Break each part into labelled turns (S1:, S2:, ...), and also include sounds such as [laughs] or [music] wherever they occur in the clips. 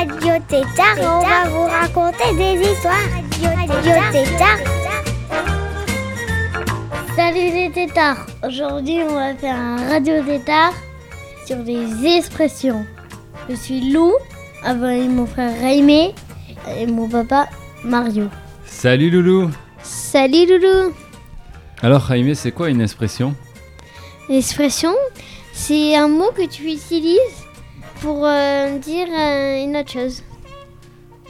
S1: Radio Tétard on va vous raconter des histoires. Radio Tétard.
S2: Salut les tétards Aujourd'hui on va faire un radio tétard sur des expressions. Je suis Lou, avec mon frère Raimé et mon papa Mario.
S3: Salut Loulou
S2: Salut Loulou
S3: Alors Jaime, c'est quoi une expression?
S2: L'expression, c'est un mot que tu utilises pour euh, dire euh, une autre chose.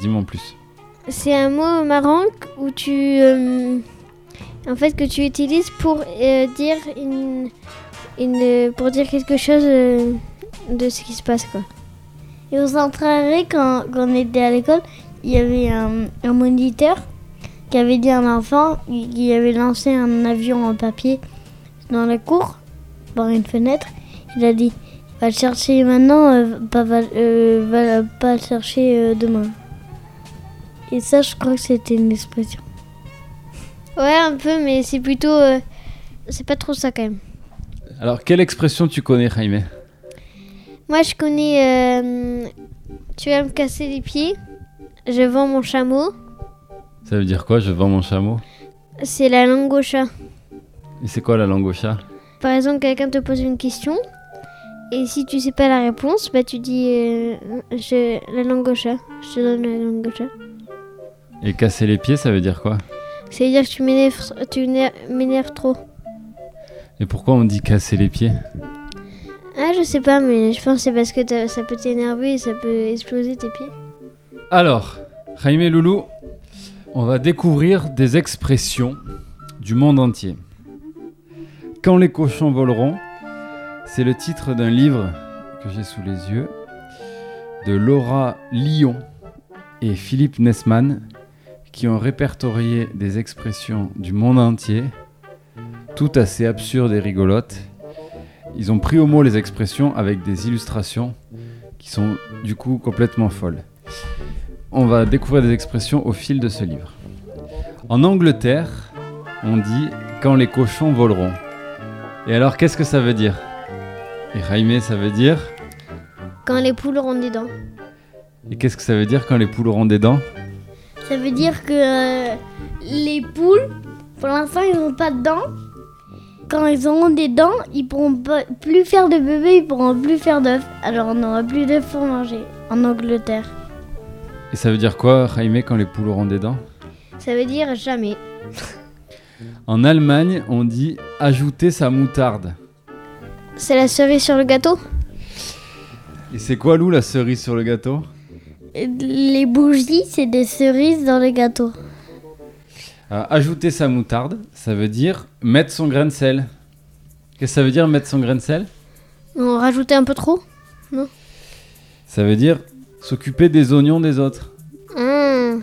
S3: Dis-moi en plus.
S2: C'est un mot marrant où tu... euh, en fait, que tu utilises pour dire une, une... pour dire quelque chose de ce qui se passe, quoi. Et au centraré, quand, quand on était à l'école, il y avait un, un moniteur qui avait dit à un enfant qui avait lancé un avion en papier dans la cour, par une fenêtre. Il a dit Va le chercher maintenant, euh, pas, va, euh, va pas le chercher euh, demain. Et ça, je crois que c'était une expression. Ouais, un peu, mais c'est plutôt. c'est pas trop ça quand même.
S3: Alors, quelle expression tu connais, Jaime?
S2: Moi, je connais. tu vas me casser les pieds. Je vends mon chameau.
S3: Ça veut dire quoi Je vends mon chameau?
S2: C'est la langue au chat.
S3: Et c'est quoi la langue au chat?
S2: Par exemple, quelqu'un te pose une question. Et si tu sais pas la réponse, bah tu dis euh, je, la langue au chat. Je te donne la langue au chat.
S3: Et casser les pieds, ça veut dire quoi?
S2: Ça veut dire que tu m'énerves, tu m'éner- m'énerves trop.
S3: Et pourquoi on dit casser les pieds?
S2: Ah, je sais pas, mais je pense que c'est parce que ça peut t'énerver et ça peut exploser tes pieds.
S3: Alors, Jaime Loulou, on va découvrir des expressions du monde entier. Quand les cochons voleront, c'est le titre d'un livre que j'ai sous les yeux de Laura Lyon et Philippe Nessman qui ont répertorié des expressions du monde entier, toutes assez absurdes et rigolotes. Ils ont pris au mot les expressions avec des illustrations qui sont du coup complètement folles. On va découvrir des expressions au fil de ce livre. En Angleterre, on dit quand les cochons voleront. Et alors, qu'est-ce que ça veut dire? Et Jaime, ça veut dire
S2: Quand les poules auront des dents.
S3: Et qu'est-ce que ça veut dire quand les poules auront des dents
S2: Ça veut dire que euh, les poules, pour l'instant, ils n'ont pas de dents. Quand ils auront des dents, ils pourront pas- plus faire de bébés, ils pourront plus faire d'œufs. Alors on n'aura plus d'œufs pour manger en Angleterre.
S3: Et ça veut dire quoi, Jaime, quand les poules auront des dents?
S2: Ça veut dire jamais.
S3: En Allemagne, on dit ajouter sa moutarde.
S2: C'est la cerise sur le gâteau
S3: Et c'est quoi, Lou, la cerise sur le gâteau
S2: Les bougies, c'est des cerises dans le gâteau.
S3: Alors, ajouter sa moutarde, ça veut dire mettre son grain de sel. Qu'est-ce que ça veut dire mettre son grain de sel
S2: On rajoutait un peu trop
S3: Ça veut dire s'occuper des oignons des autres.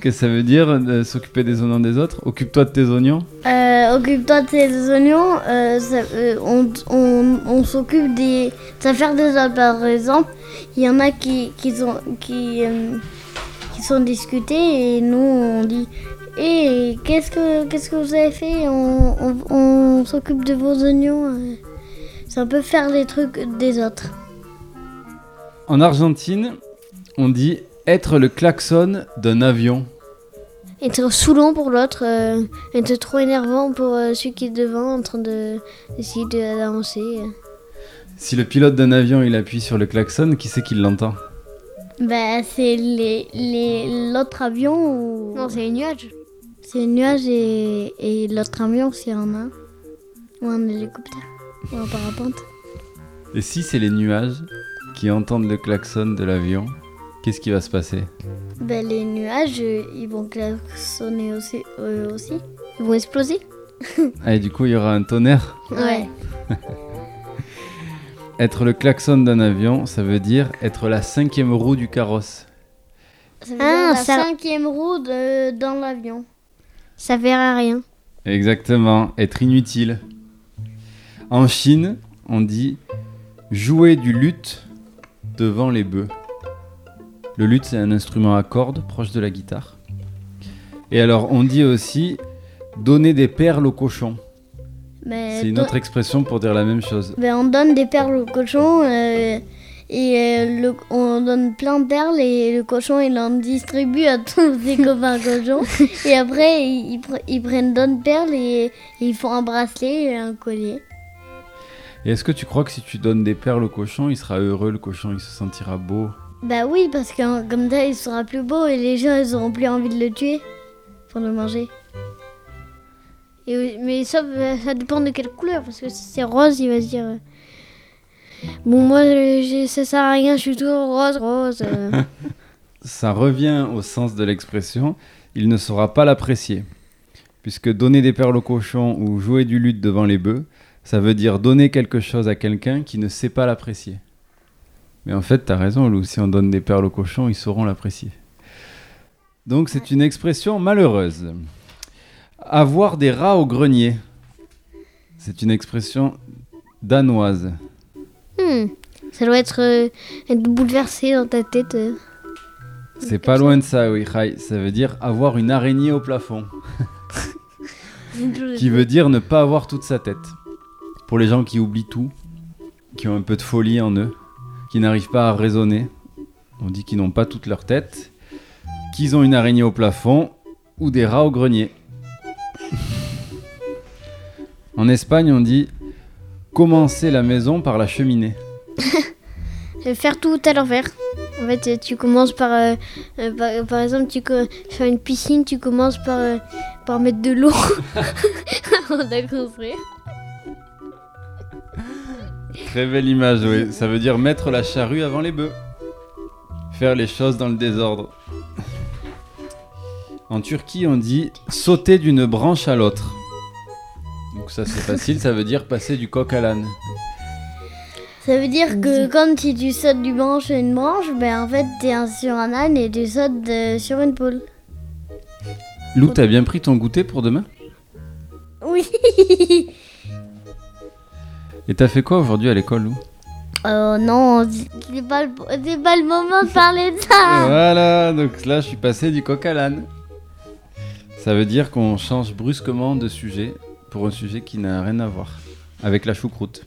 S3: Qu'est-ce que ça veut dire euh, s'occuper des oignons des autres? Occupe-toi de tes oignons.
S2: Euh, Occupe-toi de tes oignons. euh, ça- euh, on on, on s'occupe des affaires des autres. Par exemple, il y en a qui, qui, sont, qui, qui sont discutés et nous on dit Et qu'est-ce que qu'est-ce que vous avez fait? On, on- on s'occupe de vos oignons. C'est un peu faire les trucs des autres.
S3: En Argentine, on dit être le klaxon d'un avion.
S2: Être saoulant pour l'autre, euh, être trop énervant pour euh, celui qui est devant en train de d'essayer de- d'avancer.
S3: Si le pilote d'un avion il appuie sur le klaxon, qui c'est qui l'entend?
S2: Bah, c'est les, les, l'autre avion ou. Non, c'est les nuages. C'est les nuages et, et l'autre avion, s'il y en a un. Ou un hélicoptère. Ou un parapente.
S3: Et si c'est les nuages qui entendent le klaxon de l'avion, qu'est-ce qui va se passer
S2: Bah, les nuages, euh, ils vont klaxonner aussi, eux aussi. Ils vont exploser. [laughs]
S3: Ah, et du coup, il y aura un tonnerre.
S2: Ouais. [laughs]
S3: Être le klaxon d'un avion, ça veut dire être la cinquième roue du carrosse.
S4: Ça veut
S2: Ah,
S4: dire la
S2: ça-
S4: cinquième roue de- dans l'avion.
S2: Ça verra rien.
S3: Exactement, être inutile. En Chine, on dit jouer du luth devant les bœufs. Le luth, c'est un instrument à cordes proche de la guitare. Et alors, on dit aussi donner des perles au cochon.
S4: Mais
S3: C'est une autre expression pour dire la même chose.
S4: ben, on donne des perles au cochon euh, et euh, le- on donne plein de perles et le cochon il en distribue à tous [laughs] ses copains cochons. Et après ils, ils pre- ils prennent d'autres perles et, et ils font un bracelet et un collier.
S3: Et est-ce que tu crois que si tu donnes des perles au cochon, il sera heureux, le cochon, il se sentira beau?
S4: Bah oui, parce que comme ça il sera plus beau et les gens ils auront plus envie de le tuer pour le manger.
S2: Mais ça, euh, ça dépend de quelle couleur. Parce que si c'est rose, il va se dire. euh, Bon, moi, euh, ça sert à rien, je suis toujours rose, rose. [laughs]
S3: Ça revient au sens de l'expression, il ne saura pas l'apprécier. Puisque donner des perles au cochon ou jouer du luth devant les bœufs, ça veut dire donner quelque chose à quelqu'un qui ne sait pas l'apprécier. Mais en fait, tu as raison, Lou, si on donne des perles au cochon, ils sauront l'apprécier. Donc c'est une expression malheureuse. Avoir des rats au grenier. C'est une expression danoise.
S2: Hmm, Ça doit être, euh, être bouleversé dans ta tête. euh.
S3: C'est pas loin de ça, oui, Rai. Ça veut dire avoir une araignée au plafond. [laughs] qui veut dire ne pas avoir toute sa tête. Pour les gens qui oublient tout, qui ont un peu de folie en eux, qui n'arrivent pas à raisonner, on dit qu'ils n'ont pas toute leur tête, qu'ils ont une araignée au plafond ou des rats au grenier. [laughs] en Espagne, on dit commencer la maison par la cheminée. [laughs]
S2: Faire tout à l'envers. En fait, euh, tu commences par, euh, euh, par, exemple, tu faire une piscine, tu commences par, par mettre de l'eau de la construire.
S3: Très belle image, oui. Ça veut dire mettre la charrue avant les bœufs. Faire les choses dans le désordre. En Turquie, on dit sauter d'une branche à l'autre. Donc ça c'est facile, ça veut dire passer du coq à l'âne.
S4: Ça veut dire que quand si tu sautes du branche à une branche, ben en fait t'es sur un âne et tu sautes euh, sur une poule.
S3: Lou, t'as bien pris ton goûter pour demain?
S4: Oui. [laughs]
S3: Et t'as fait quoi aujourd'hui à l'école, Lou?
S4: Oh non, c'est pas, pas le moment de parler de ça.
S3: Voilà, donc là je suis passé du coq à l'âne. Ça veut dire qu'on change brusquement de sujet pour un sujet qui n'a rien à voir avec la choucroute.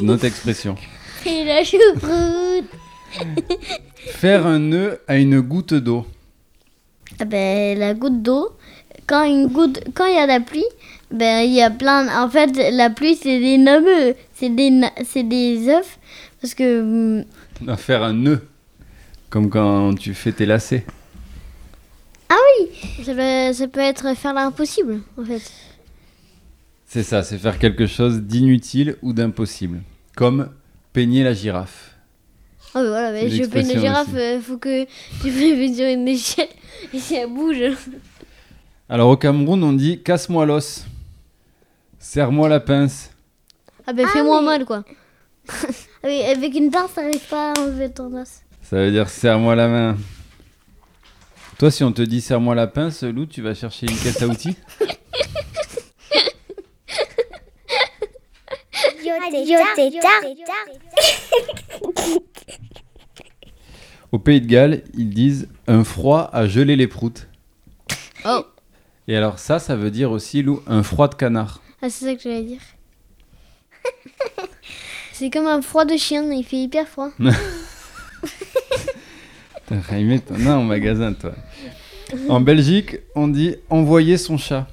S3: Une autre expression. [laughs]
S4: Et la choucroute. [laughs]
S3: Faire un nœud à une goutte d'eau.
S4: Ah ben la goutte d'eau, quand une goutte, quand il y a la pluie, ben il y a plein. En fait, la pluie c'est des nœuds, c'est des, na- c'est des œufs, parce que hum,
S3: À faire un nœud. Comme quand tu fais tes lacets.
S2: Ça, doit- ça peut être faire l'impossible, en fait.
S3: C'est ça, c'est faire quelque chose d'inutile ou d'impossible. Comme peigner la girafe.
S2: Ah mais voilà, mais je une
S3: l'expression
S2: girafe, euh, faut que tu [laughs] fais sur une échelle et si elle bouge.
S3: Alors au Cameroun, on dit casse-moi l'os. Serre-moi la pince.
S2: Ah ben
S4: Ah,
S2: fais-moi
S4: mais-
S2: mal quoi. [laughs]
S4: avec, avec une pince, t'arrives pas à enlever ton os.
S3: Ça veut dire serre-moi la main. Toi, si on te dit serre-moi la pince, Lou, tu vas chercher une caisse à outils [laughs] Au Pays de Galles, ils disent un froid à geler les proutes.
S2: Oh.
S3: Et alors ça, ça veut dire aussi, Lou, un froid de canard.
S2: Ah c'est ça que j'allais dire. C'est comme un froid de chien, il fait hyper froid. [laughs]
S3: T'as Raimé, t'en as en magasin, toi. En Belgique, on dit envoyer son chat.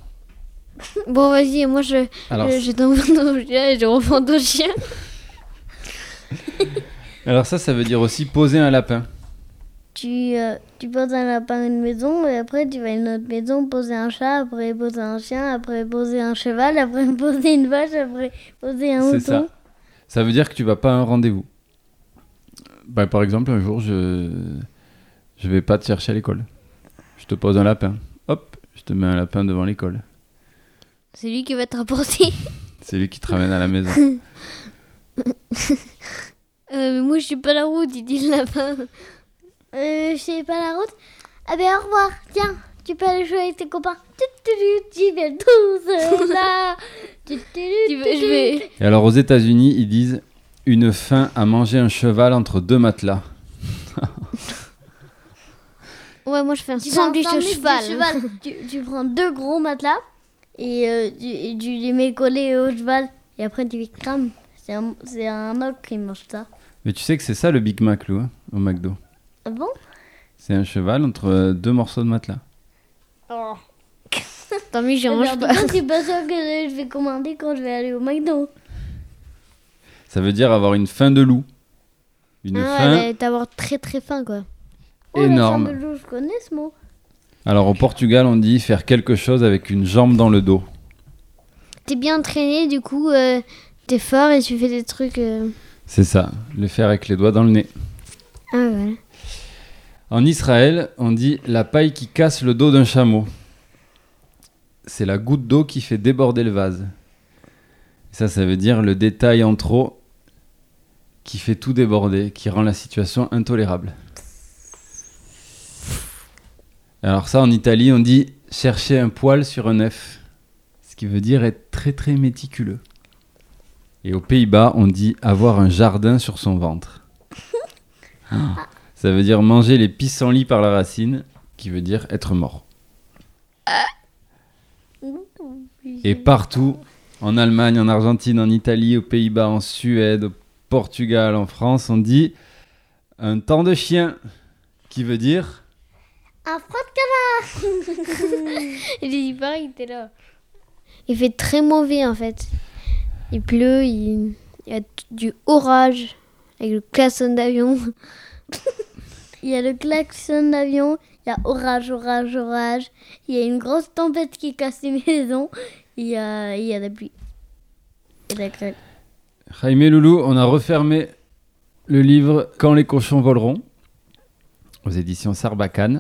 S2: Bon vas-y, moi je,
S3: Alors,
S2: je, je t'envoie ton chien et je reprends ton chien.
S3: alors ça, ça veut dire aussi poser un lapin.
S4: Tu, euh, tu poses un lapin à une maison et après tu vas à une autre maison poser un chat, après poser un chien, après poser un cheval, après [laughs] poser une vache, après poser un
S3: C'est
S4: mouton.
S3: ça. Ça veut dire que tu vas pas à un rendez-vous. Bah, par exemple, un jour, je je vais pas te chercher à l'école. Je te pose un lapin. Hop, je te mets un lapin devant l'école.
S2: C'est lui qui va te rapporter. [laughs]
S3: C'est lui qui te ramène à la maison. [laughs]
S2: Euh, mais moi je suis pas la route, il dit le lapin.
S4: Euh, je sais pas la route. Ah ben au revoir. Tiens, tu peux aller jouer avec tes copains. Tu, tu, tu, tu viens tous [laughs] là. Tu, tu,
S2: Tu veux- je vais.
S3: Et alors aux États-Unis, ils disent une faim à manger un cheval entre deux matelas. [laughs]
S2: Ouais, moi je fais un sandwich au
S4: de
S2: cheval. [laughs]
S4: tu, tu prends deux gros matelas et euh, tu, et tu les mets collés au cheval et après tu les crames. C'est un, c'est un ogre qui mange ça.
S3: Mais tu sais que c'est ça le Big Mac, Lou, hein, au McDo.
S4: Ah bon?
S3: C'est un cheval entre euh, deux morceaux de matelas.
S2: Tant mieux, j'en mange pas.
S4: c'est pas ça que je vais commander quand je vais aller au McDo.
S3: Ça veut dire avoir une faim de loup. Une
S2: Ah,
S3: faim
S2: ouais, d'avoir très très faim quoi.
S4: Oh,
S3: énorme.
S4: La faim de loup, je connais ce mot.
S3: Alors au Portugal, on dit faire quelque chose avec une jambe dans le dos.
S2: T'es bien entraîné, du coup, euh, t'es fort et tu fais des trucs. euh,
S3: C'est ça, le faire avec les doigts dans le nez.
S2: Ah, voilà.
S3: En Israël, on dit la paille qui casse le dos d'un chameau. C'est la goutte d'eau qui fait déborder le vase. Ça, ça veut dire le détail en trop qui fait tout déborder, qui rend la situation intolérable. Alors ça, en Italie, on dit chercher un poil sur un œuf, ce qui veut dire être très très méticuleux. Et aux Pays-Bas, on dit avoir un jardin sur son ventre. [laughs] Ça veut dire manger les pissenlits par la racine, qui veut dire être mort. Et partout, en Allemagne, en Argentine, en Italie, aux Pays-Bas, en Suède, au Portugal, en France, on dit un temps de chien, qui veut dire
S4: Un frotte [laughs]
S2: Il dit pareil, il était là. Il fait très mauvais en fait. Il pleut, il, il y a du orage avec le klaxon d'avion.
S4: Il y a le klaxon d'avion, il y a orage, orage, orage. Il y a une grosse tempête qui casse les maisons. Il y a, il y a la pluie. Et la grêle.
S3: Jaime Loulou, on a refermé le livre Quand les cochons voleront, aux éditions Sarbacane.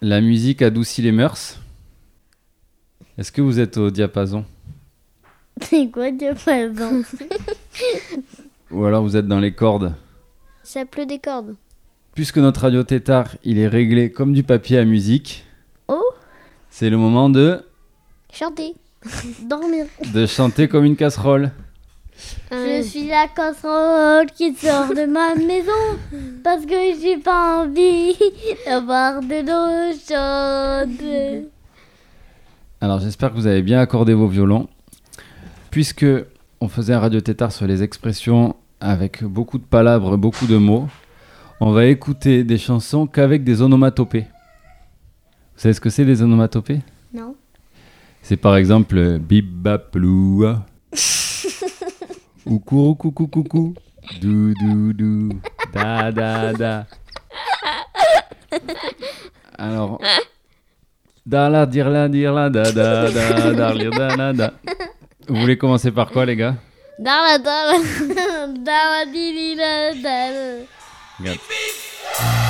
S3: La musique adoucit les mœurs. Est-ce que vous êtes au diapason [laughs]
S4: C'est quoi diapason?
S3: Ou alors vous êtes dans les cordes?
S2: Ça pleut des cordes.
S3: Puisque notre radio tétard, il est réglé comme du papier à musique,
S4: Oh
S3: c'est le moment de,
S2: Chanter. [laughs]
S4: Dormir.
S3: de chanter comme une casserole.
S4: Je suis la casserole qui sort de ma maison parce que j'ai pas envie d'avoir de l'eau chaude.
S3: Alors j'espère que vous avez bien accordé vos violons. Puisque on faisait un radio tétard sur les expressions avec beaucoup de palabres, beaucoup de mots, on va écouter des chansons qu'avec des onomatopées. Vous savez ce que c'est des onomatopées?
S4: Non.
S3: C'est par exemple euh, bip bap loua. [laughs] ou courou coucou coucou. Dou dou dou. Da da da. Alors. Da la dire la dire la da da da da da la da. Vous voulez commencer par quoi les gars?
S2: Dans la dalle. [laughs]
S4: Dawadilidadal.
S3: Regarde.
S5: À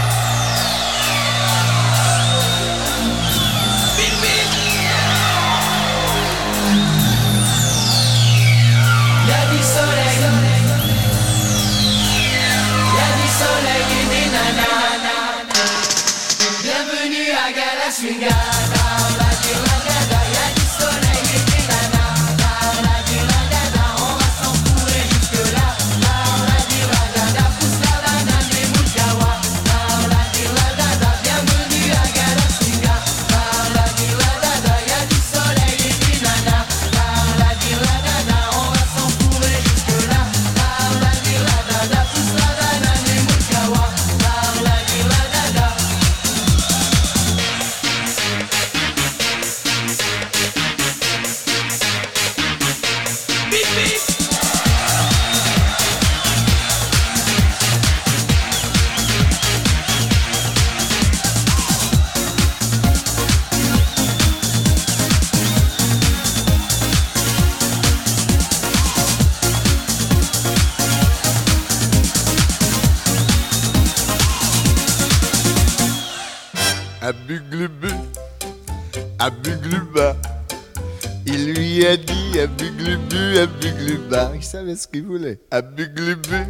S5: qu'il voulait. À Buglubu,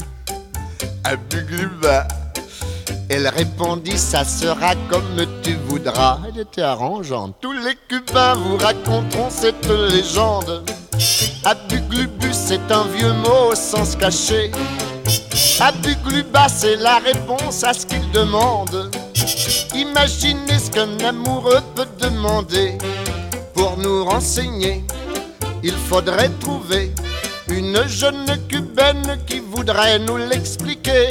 S5: à Bugluba. Elle répondit, ça sera comme tu voudras. Elle était arrangeante. Tous les Cubains vous raconteront cette légende. Abuglubu, c'est un vieux mot au sens caché. Abugluba, c'est la réponse à ce qu'il demande. Imaginez ce qu'un amoureux peut demander. Pour nous renseigner, il faudrait trouver une jeune cubaine qui voudrait nous l'expliquer.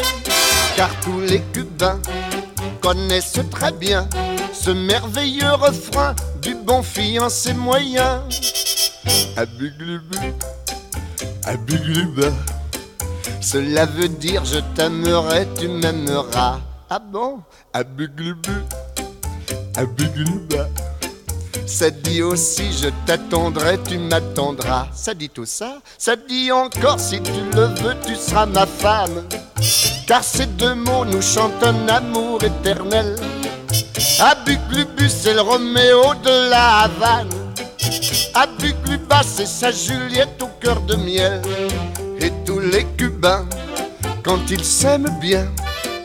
S5: Car tous les Cubains connaissent très bien ce merveilleux refrain du bon fiancé moyen. Abuglubu, abugluba. Cela veut dire je t'aimerai, tu m'aimeras. Ah bon? Abuglubu. Ça dit aussi je t'attendrai, tu m'attendras. Ça dit tout ça. Ça dit encore si tu le veux, tu seras ma femme. Car ces deux mots nous chantent un amour éternel. Abuglubu, c'est le Roméo de la Havane. Abugluba, c'est sa Juliette au cœur de miel. Et tous les Cubains, quand ils s'aiment bien,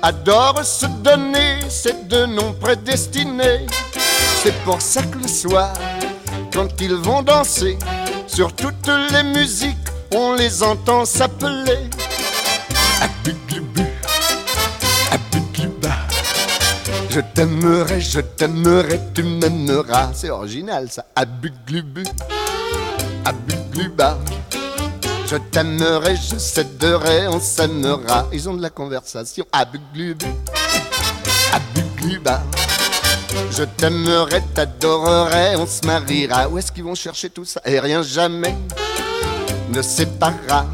S5: adorent se donner ces deux noms prédestinés. C'est pour ça que le soir, quand ils vont danser, sur toutes les musiques, on les entend s'appeler. Je t'aimerai, je t'aimerai, tu m'aimeras. C'est original ça. Abuglubu, abugluba. Je t'aimerai, je céderai, on s'aimera. Ils ont de la conversation. Abuglubu, abugluba. Je t'aimerai, t'adorerai, on se mariera. Où est-ce qu'ils vont chercher tout ça? Et rien jamais ne séparera,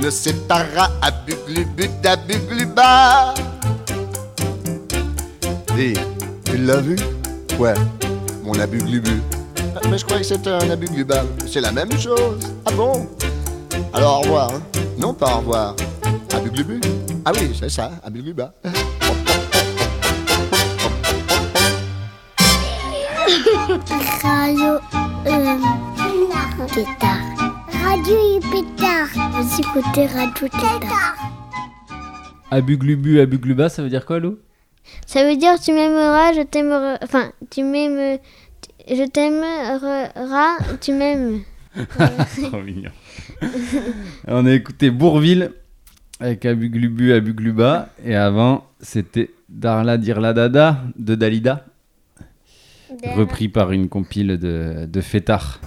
S5: ne séparera Abuglubu d'Abugluba. Dis, tu l'as vu? Ouais, mon Abuglubu. Ah, Mais je croyais que c'était un Abugluba. C'est la même chose. Ah bon? Alors au revoir. hein. Non, pas au revoir. Abuglubu Ah oui, c'est ça, Abugluba.
S1: Radio euh, Pétard. Radio Pétard. Vous écoutez Radio Pétard.
S6: Abuglubu, abugluba, ça veut dire quoi, Lou?
S2: Ça veut dire tu m'aimeras, je t'aimerai. Enfin, tu m'aimes. Je t'aimeras, tu m'aimes. [laughs]
S6: Trop mignon. On a écouté Bourville avec Abuglubu, Abugluba. Et avant, c'était Darla Dirla Dada de Dalida, repris par une compile de, de fêtards.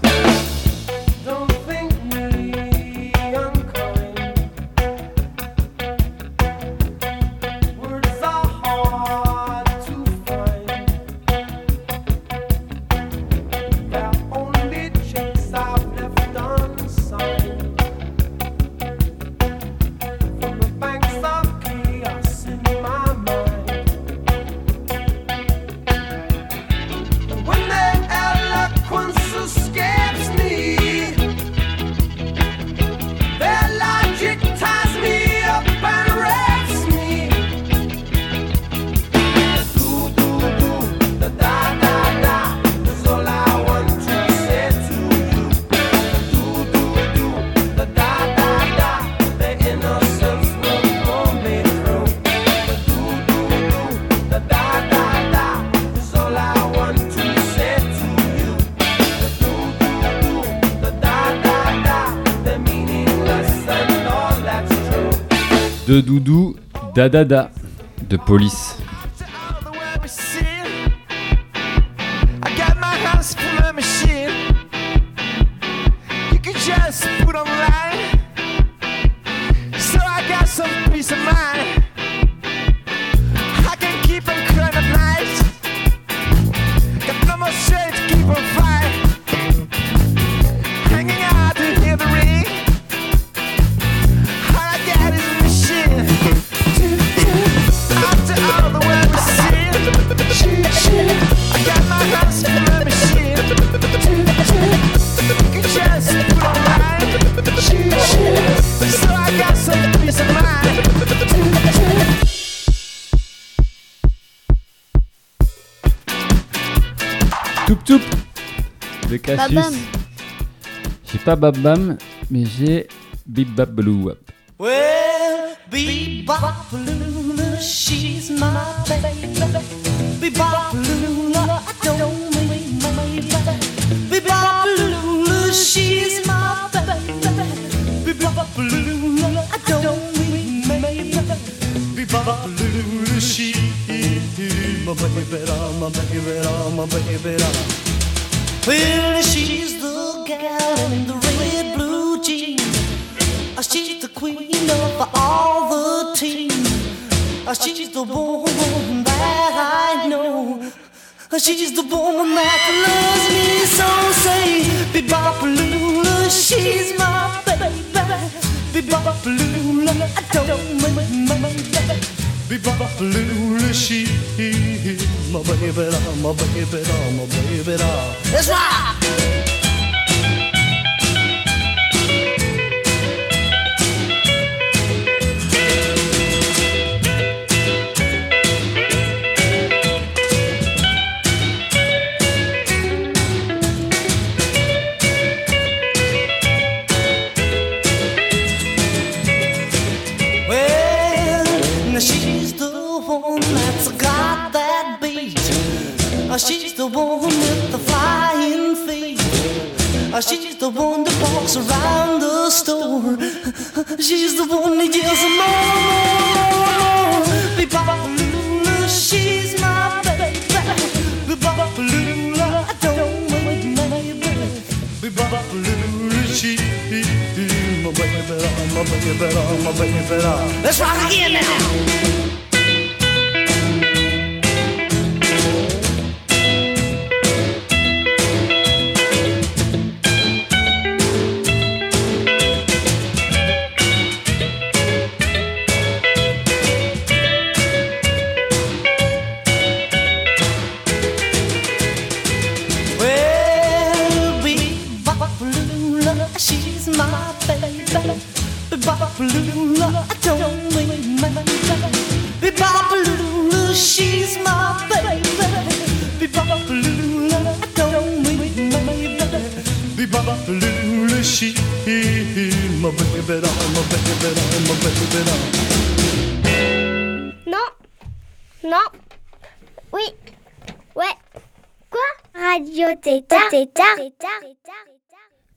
S6: De Doudou, Dadada de Police. Toup Toup de Cassius.
S2: Babam.
S6: J'ai pas Babam, mais j'ai Bip Bap Baloo Wap.
S7: Well, bebop Luna, she's my
S8: Bebopalula, I don't mean my baby. Bebopalula, she's my baby, my baby, my baby. Well, she's the gal in the red blue jeans. She's the queen of all the teams. She's the woman that I know. She's the woman that loves me so. Say, Bebopalula, she's my baby. Bebopalula, I don't my baby. Bebopalula, she's my baby, my baby, my baby. That's right. My baby, my baby, my baby. Let's rock again now.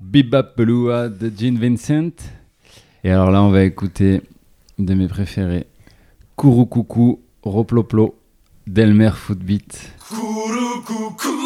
S3: Bebopalua de Gene Vincent. Et alors là, on va écouter de mes préférés. Kourou Coucou, Roploplo, Delmer Footbeat.
S8: raté,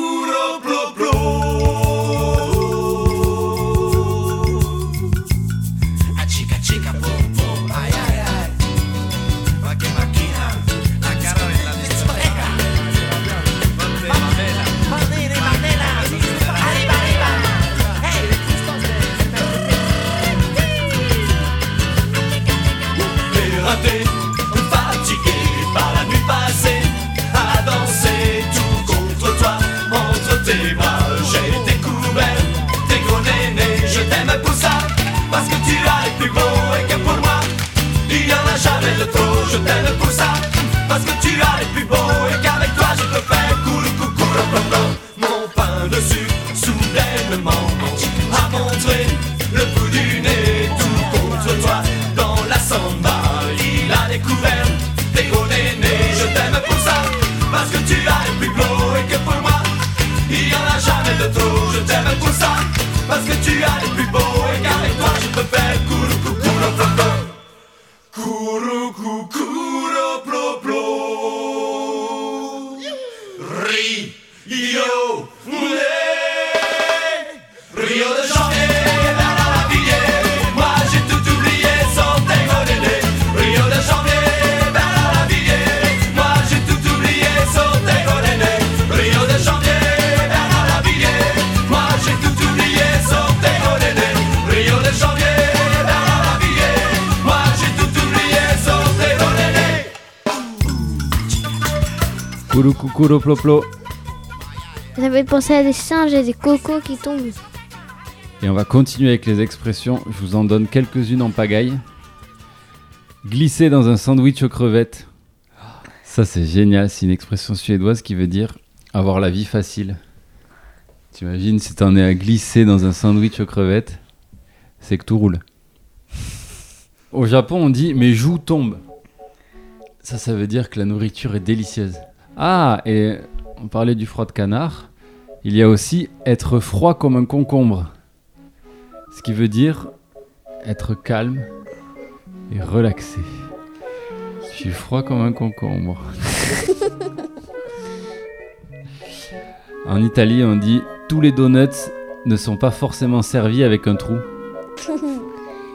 S8: je t'aime pour ça, parce que tu as
S3: Kourou Coucou, Roploplo.
S2: Ça fait penser à des singes et des cocos qui tombent.
S3: Et on va continuer avec les expressions. Je vous en donne quelques-unes en pagaille. Glisser dans un sandwich aux crevettes. Ça, c'est génial. C'est une expression suédoise qui veut dire avoir la vie facile. T'imagines si t'en es à glisser dans un sandwich aux crevettes, c'est que tout roule. Au Japon, on dit mes joues tombent. Ça, ça veut dire que la nourriture est délicieuse. Ah, et on parlait du froid de canard. Il y a aussi être froid comme un concombre. Ce qui veut dire être calme et relaxé. Je suis froid comme un concombre. [laughs] en Italie, on dit tous les donuts ne sont pas forcément servis avec un trou. [laughs]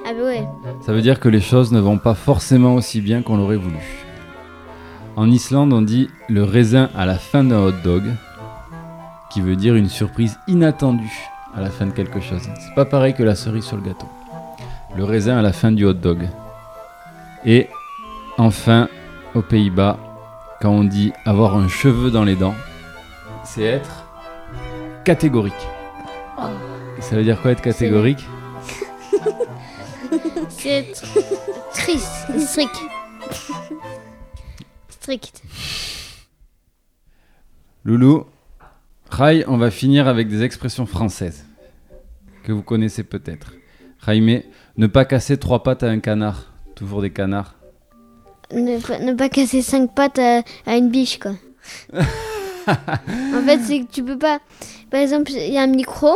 S2: Ah bah ouais.
S3: Ça veut dire que les choses ne vont pas forcément aussi bien qu'on l'aurait voulu. En Islande, on dit le raisin à la fin d'un hot dog, qui veut dire une surprise inattendue à la fin de quelque chose. C'est pas pareil que la cerise sur le gâteau. Le raisin à la fin du hot dog. Et enfin, aux Pays-Bas, quand on dit avoir un cheveu dans les dents, c'est être catégorique. Et Ça veut dire quoi être catégorique? [laughs]
S2: C'est triste. Strict. Strict.
S3: Loulou, Rai, on va finir avec des expressions françaises que vous connaissez peut-être. Jaime, ne pas casser trois pattes à un canard. Toujours des canards.
S2: Ne, pas- ne pas casser cinq pattes à, à une biche, quoi. [laughs] en fait, c'est que tu peux pas. Par exemple, il y a un micro.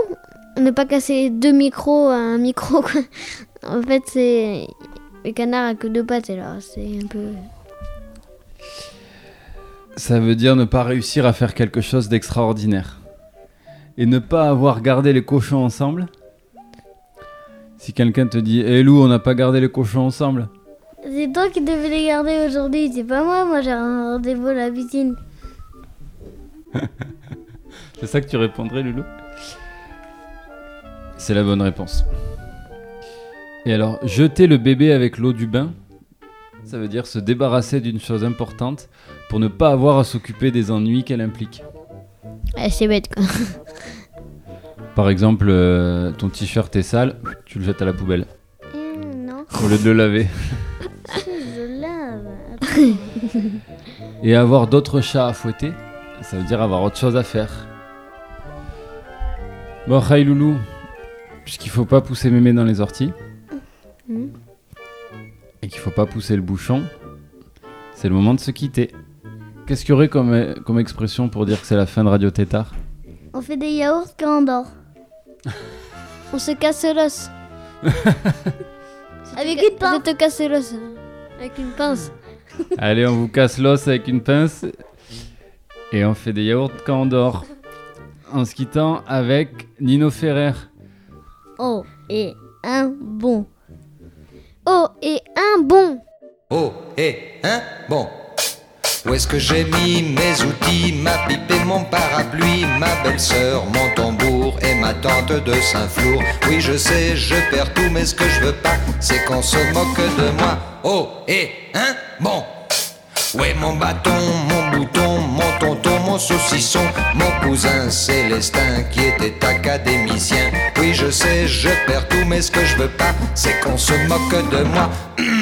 S2: Ne pas casser deux micros à un micro, quoi. En fait, c'est. Le canard a que deux pattes, alors c'est un peu.
S3: Ça veut dire ne pas réussir à faire quelque chose d'extraordinaire. Et ne pas avoir gardé les cochons ensemble. Si quelqu'un te dit Hé Lou, on n'a pas gardé les cochons ensemble.
S4: C'est toi qui devais les garder aujourd'hui, c'est pas moi. Moi j'ai un rendez-vous à la piscine. [laughs]
S3: C'est ça que tu répondrais, Loulou C'est la bonne réponse. Et alors, jeter le bébé avec l'eau du bain, ça veut dire se débarrasser d'une chose importante pour ne pas avoir à s'occuper des ennuis qu'elle implique.
S2: Ah, c'est bête, quoi.
S3: Par exemple, euh, ton t-shirt est sale, tu le jettes à la poubelle
S4: Hum, non,
S3: au lieu de le laver.
S4: je lave. [laughs]
S3: Et avoir d'autres chats à fouetter, ça veut dire avoir autre chose à faire. Bon, Rai Loulou, puisqu'il faut pas pousser mémé dans les orties,
S2: Mhm.
S3: Et qu'il faut pas pousser le bouchon, c'est le moment de se quitter. Qu'est-ce qu'il y aurait comme, euh, comme expression pour dire que c'est la fin de Radio Tétard?
S4: On fait des yaourts quand on dort. [laughs]
S2: On se casse l'os. [laughs]
S4: Avec
S2: Je
S4: une pince.
S2: te casse l'os. Avec une pince. [laughs]
S3: Allez, on vous casse l'os avec une pince, et on fait des yaourts quand on dort. En se quittant avec Nino Ferrer.
S4: Oh, et un bon.
S2: Oh, et un bon.
S9: Oh, et hein Bon. Où est-ce que j'ai mis mes outils, ma pipe et mon parapluie, ma belle-sœur, mon tambour et ma tante de Saint-Flour? Oui, je sais, je perds tout, mais ce que je veux pas, c'est qu'on se moque de moi. Oh, et hein Bon. Où est mon bâton, mon bouton, mon saucisson, mon cousin Célestin qui était académicien Oui, je sais, je perds tout, mais ce que je veux pas, c'est qu'on se moque de moi. [clears throat]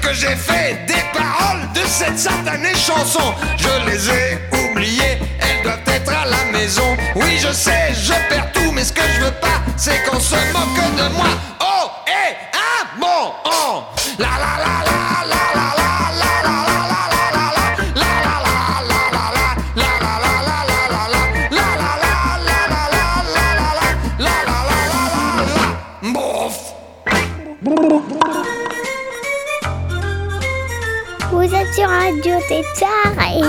S9: que j'ai fait des paroles de cette satanée chanson Je les ai oubliées, elles doivent être à la maison. Oui, je sais, je perds tout, mais ce que je veux pas, c'est qu'on se moque de moi. Oh, et un bon, oh, la la la
S1: Tétard et...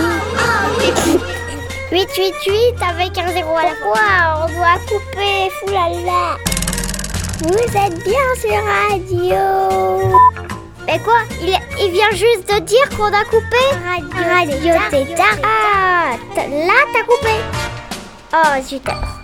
S1: 888 avec un zéro à la fois, on doit couper, foulala. Vous êtes bien sur Radio. Mais quoi il, il vient juste de dire qu'on a coupé? Radio, Radio Tétard. Ah, t- Oh, zut alors.